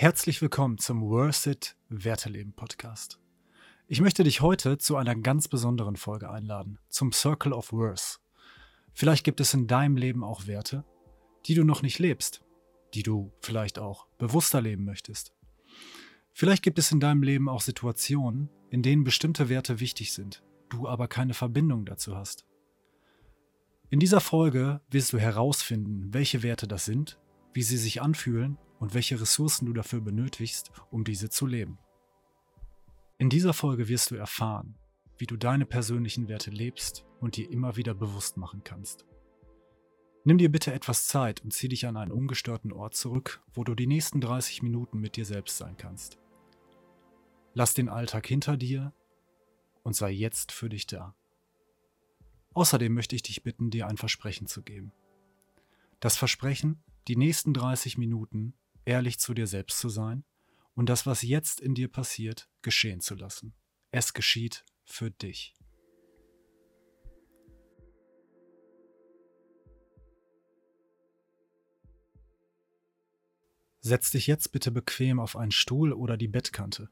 Herzlich willkommen zum Worth It Werteleben Podcast. Ich möchte dich heute zu einer ganz besonderen Folge einladen, zum Circle of Worth. Vielleicht gibt es in deinem Leben auch Werte, die du noch nicht lebst, die du vielleicht auch bewusster leben möchtest. Vielleicht gibt es in deinem Leben auch Situationen, in denen bestimmte Werte wichtig sind, du aber keine Verbindung dazu hast. In dieser Folge wirst du herausfinden, welche Werte das sind, wie sie sich anfühlen und welche Ressourcen du dafür benötigst, um diese zu leben. In dieser Folge wirst du erfahren, wie du deine persönlichen Werte lebst und dir immer wieder bewusst machen kannst. Nimm dir bitte etwas Zeit und zieh dich an einen ungestörten Ort zurück, wo du die nächsten 30 Minuten mit dir selbst sein kannst. Lass den Alltag hinter dir und sei jetzt für dich da. Außerdem möchte ich dich bitten, dir ein Versprechen zu geben. Das Versprechen, die nächsten 30 Minuten ehrlich zu dir selbst zu sein und das, was jetzt in dir passiert, geschehen zu lassen. Es geschieht für dich. Setz dich jetzt bitte bequem auf einen Stuhl oder die Bettkante.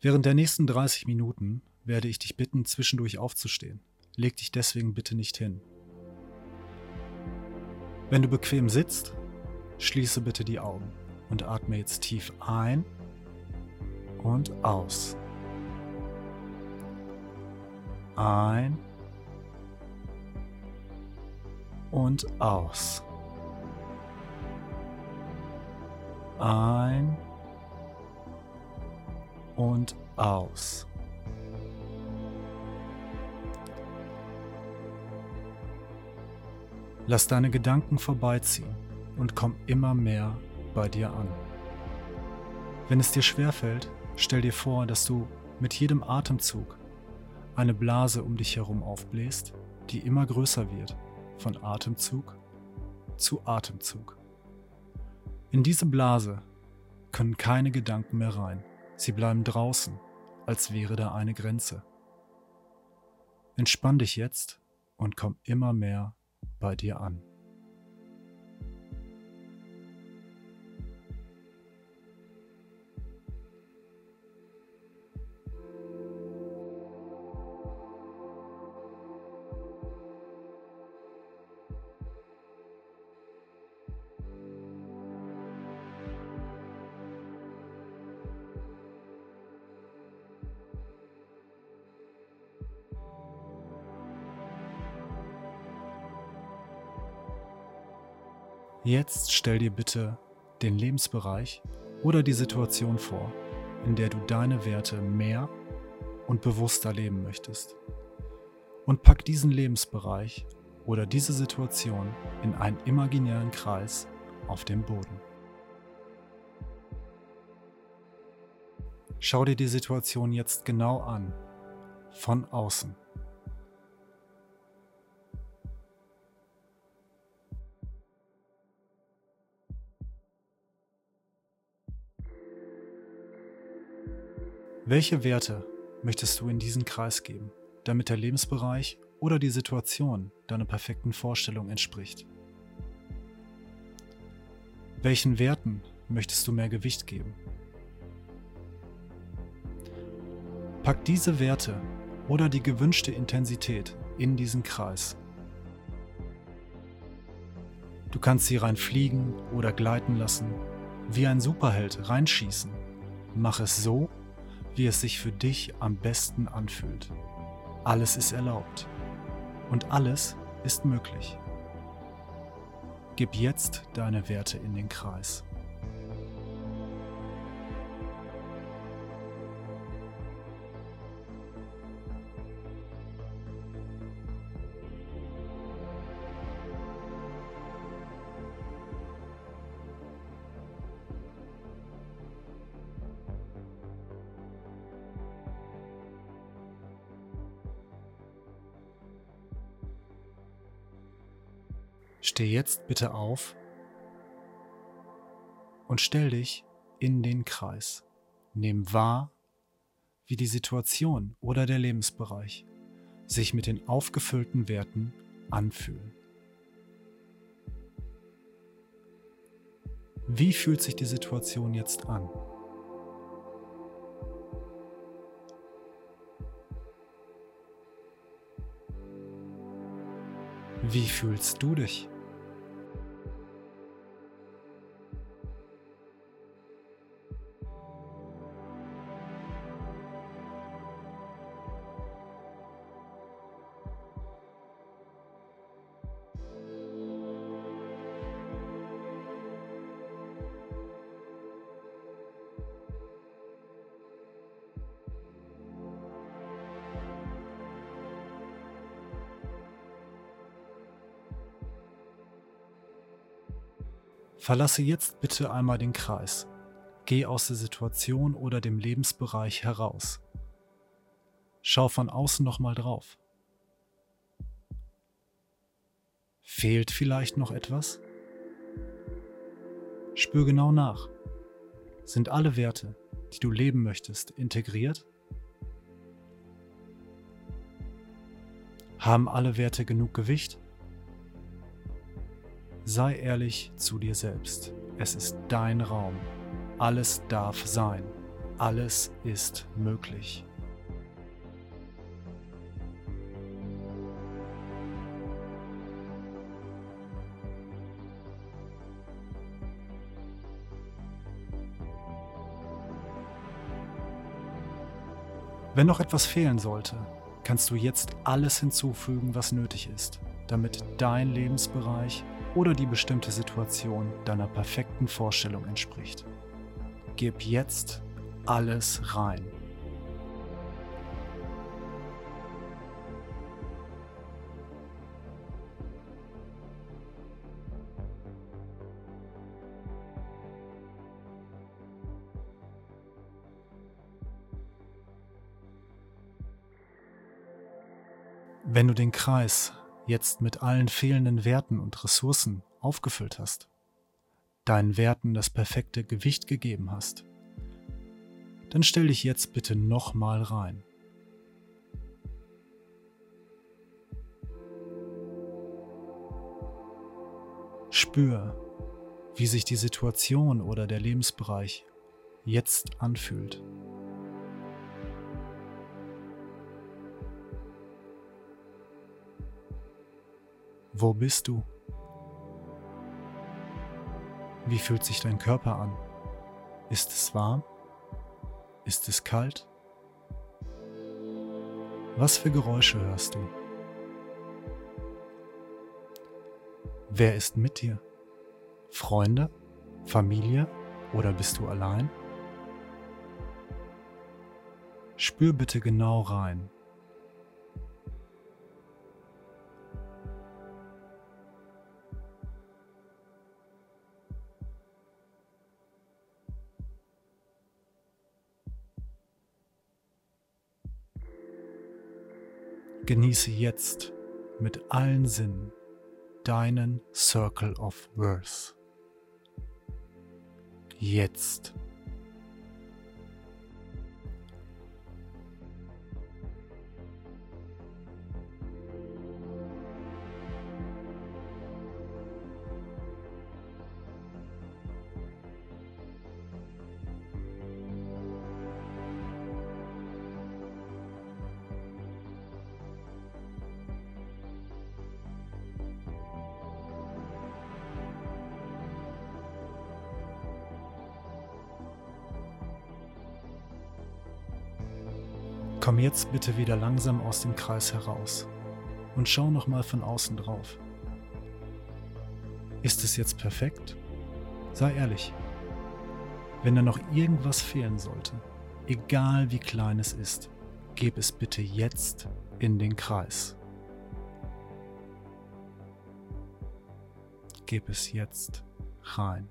Während der nächsten 30 Minuten werde ich dich bitten, zwischendurch aufzustehen. Leg dich deswegen bitte nicht hin. Wenn du bequem sitzt, Schließe bitte die Augen und atme jetzt tief ein und aus. Ein und aus. Ein und aus. Lass deine Gedanken vorbeiziehen und komm immer mehr bei dir an. Wenn es dir schwerfällt, stell dir vor, dass du mit jedem Atemzug eine Blase um dich herum aufbläst, die immer größer wird, von Atemzug zu Atemzug. In diese Blase können keine Gedanken mehr rein. Sie bleiben draußen, als wäre da eine Grenze. Entspann dich jetzt und komm immer mehr bei dir an. Jetzt stell dir bitte den Lebensbereich oder die Situation vor, in der du deine Werte mehr und bewusster leben möchtest. Und pack diesen Lebensbereich oder diese Situation in einen imaginären Kreis auf dem Boden. Schau dir die Situation jetzt genau an, von außen. Welche Werte möchtest du in diesen Kreis geben, damit der Lebensbereich oder die Situation deiner perfekten Vorstellung entspricht? Welchen Werten möchtest du mehr Gewicht geben? Pack diese Werte oder die gewünschte Intensität in diesen Kreis. Du kannst sie rein fliegen oder gleiten lassen, wie ein Superheld reinschießen. Mach es so, wie es sich für dich am besten anfühlt. Alles ist erlaubt und alles ist möglich. Gib jetzt deine Werte in den Kreis. Steh jetzt bitte auf und stell dich in den Kreis. Nimm wahr, wie die Situation oder der Lebensbereich sich mit den aufgefüllten Werten anfühlen. Wie fühlt sich die Situation jetzt an? Wie fühlst du dich? Verlasse jetzt bitte einmal den Kreis. Geh aus der Situation oder dem Lebensbereich heraus. Schau von außen nochmal drauf. Fehlt vielleicht noch etwas? Spür genau nach. Sind alle Werte, die du leben möchtest, integriert? Haben alle Werte genug Gewicht? Sei ehrlich zu dir selbst. Es ist dein Raum. Alles darf sein. Alles ist möglich. Wenn noch etwas fehlen sollte, kannst du jetzt alles hinzufügen, was nötig ist, damit dein Lebensbereich oder die bestimmte Situation deiner perfekten Vorstellung entspricht. Gib jetzt alles rein. Wenn du den Kreis jetzt mit allen fehlenden Werten und Ressourcen aufgefüllt hast, deinen Werten das perfekte Gewicht gegeben hast, dann stell dich jetzt bitte nochmal rein. Spür, wie sich die Situation oder der Lebensbereich jetzt anfühlt. Wo bist du? Wie fühlt sich dein Körper an? Ist es warm? Ist es kalt? Was für Geräusche hörst du? Wer ist mit dir? Freunde? Familie? Oder bist du allein? Spür bitte genau rein. Genieße jetzt mit allen Sinnen deinen Circle of Worth. Jetzt. Jetzt bitte wieder langsam aus dem Kreis heraus und schau nochmal von außen drauf. Ist es jetzt perfekt? Sei ehrlich. Wenn da noch irgendwas fehlen sollte, egal wie klein es ist, gib es bitte jetzt in den Kreis. Gib es jetzt rein.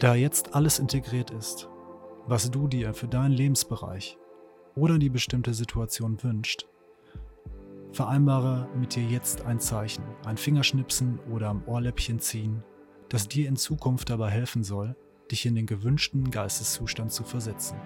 Da jetzt alles integriert ist, was du dir für deinen Lebensbereich oder die bestimmte Situation wünscht, Vereinbare mit dir jetzt ein Zeichen, ein Fingerschnipsen oder am Ohrläppchen ziehen, das dir in Zukunft dabei helfen soll, dich in den gewünschten Geisteszustand zu versetzen.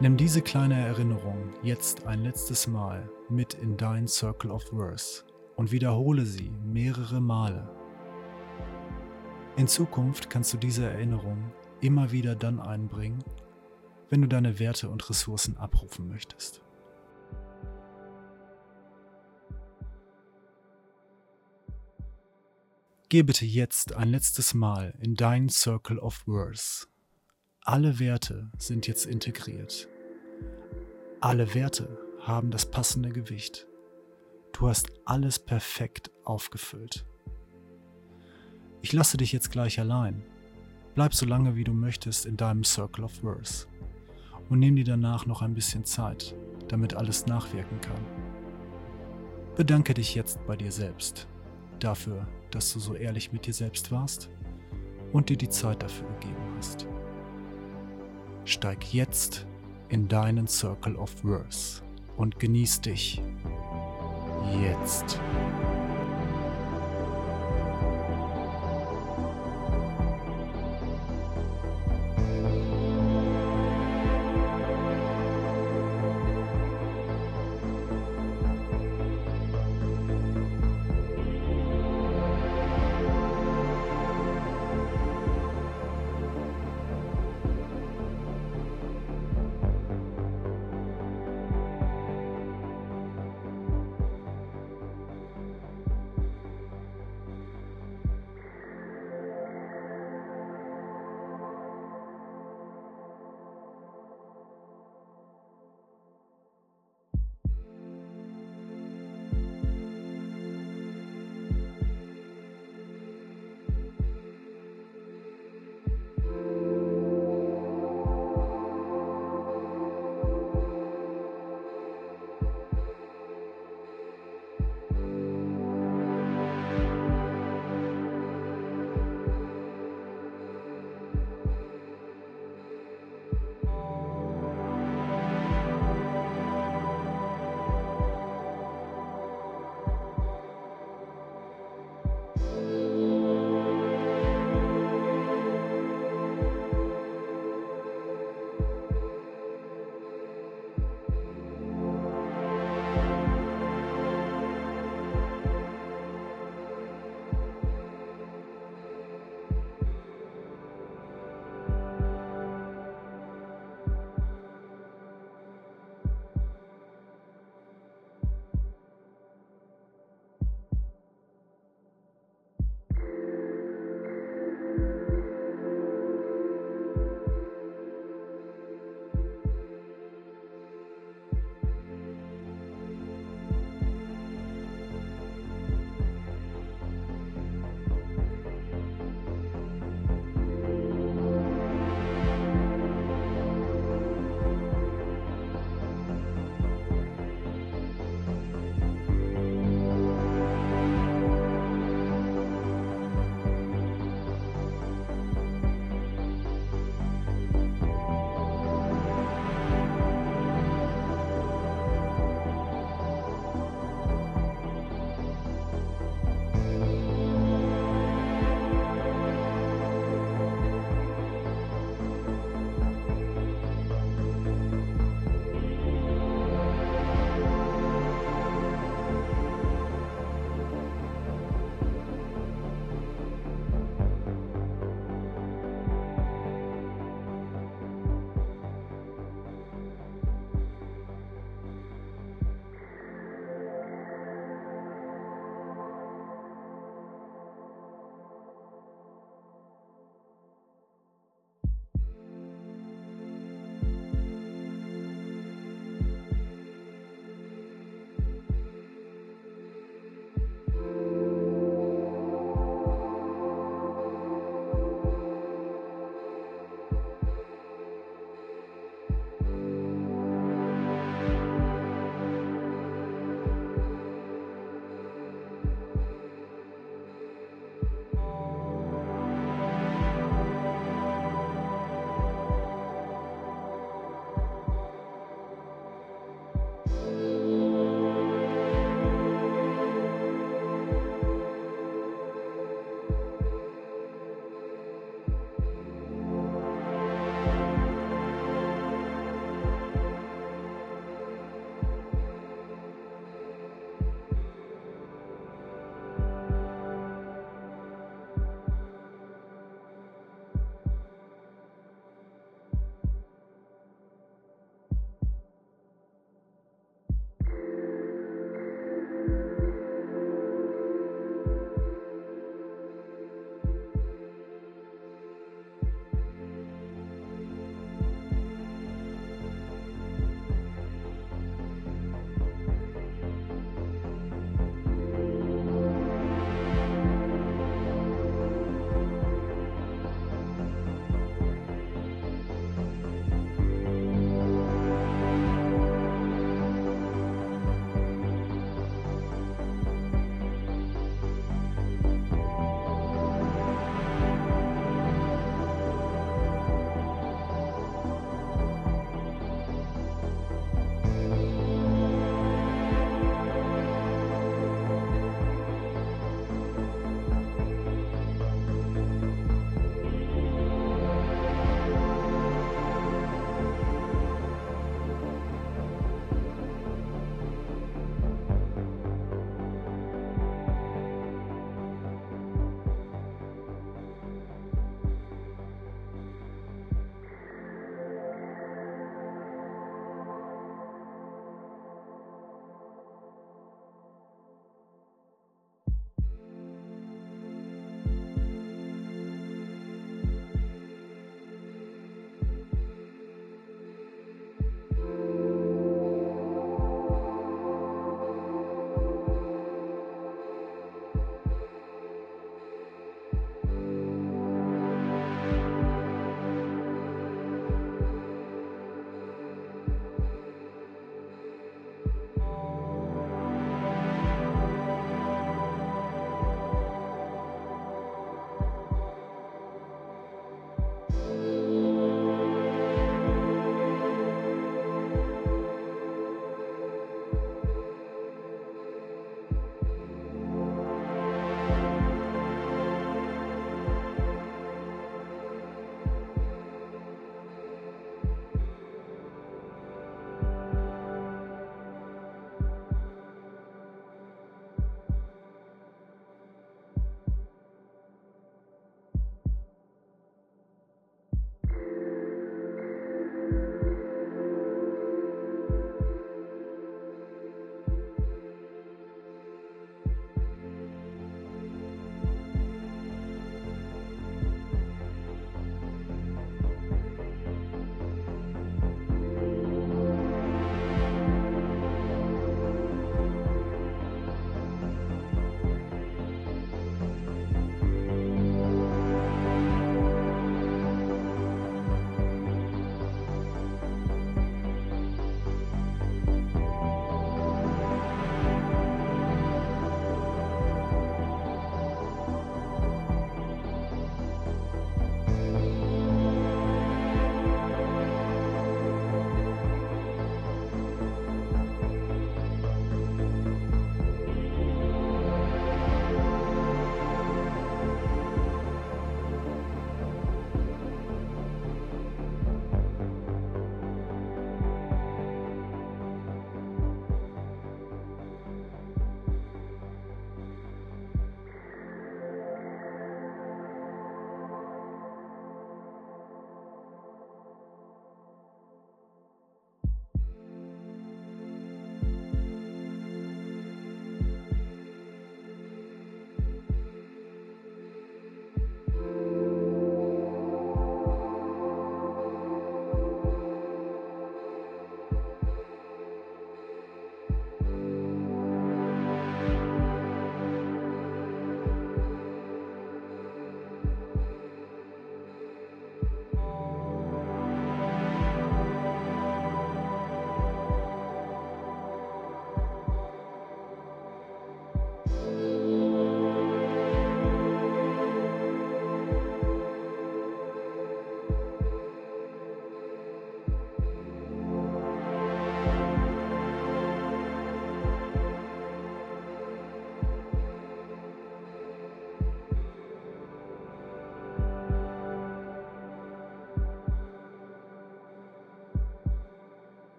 Nimm diese kleine Erinnerung jetzt ein letztes Mal mit in dein Circle of Worth und wiederhole sie mehrere Male. In Zukunft kannst du diese Erinnerung immer wieder dann einbringen, wenn du deine Werte und Ressourcen abrufen möchtest. Geh bitte jetzt ein letztes Mal in dein Circle of Worth alle Werte sind jetzt integriert. Alle Werte haben das passende Gewicht. Du hast alles perfekt aufgefüllt. Ich lasse dich jetzt gleich allein. Bleib so lange wie du möchtest in deinem Circle of Worth und nimm dir danach noch ein bisschen Zeit, damit alles nachwirken kann. Bedanke dich jetzt bei dir selbst dafür, dass du so ehrlich mit dir selbst warst und dir die Zeit dafür gegeben hast. Steig jetzt in deinen Circle of Worth und genieß dich jetzt.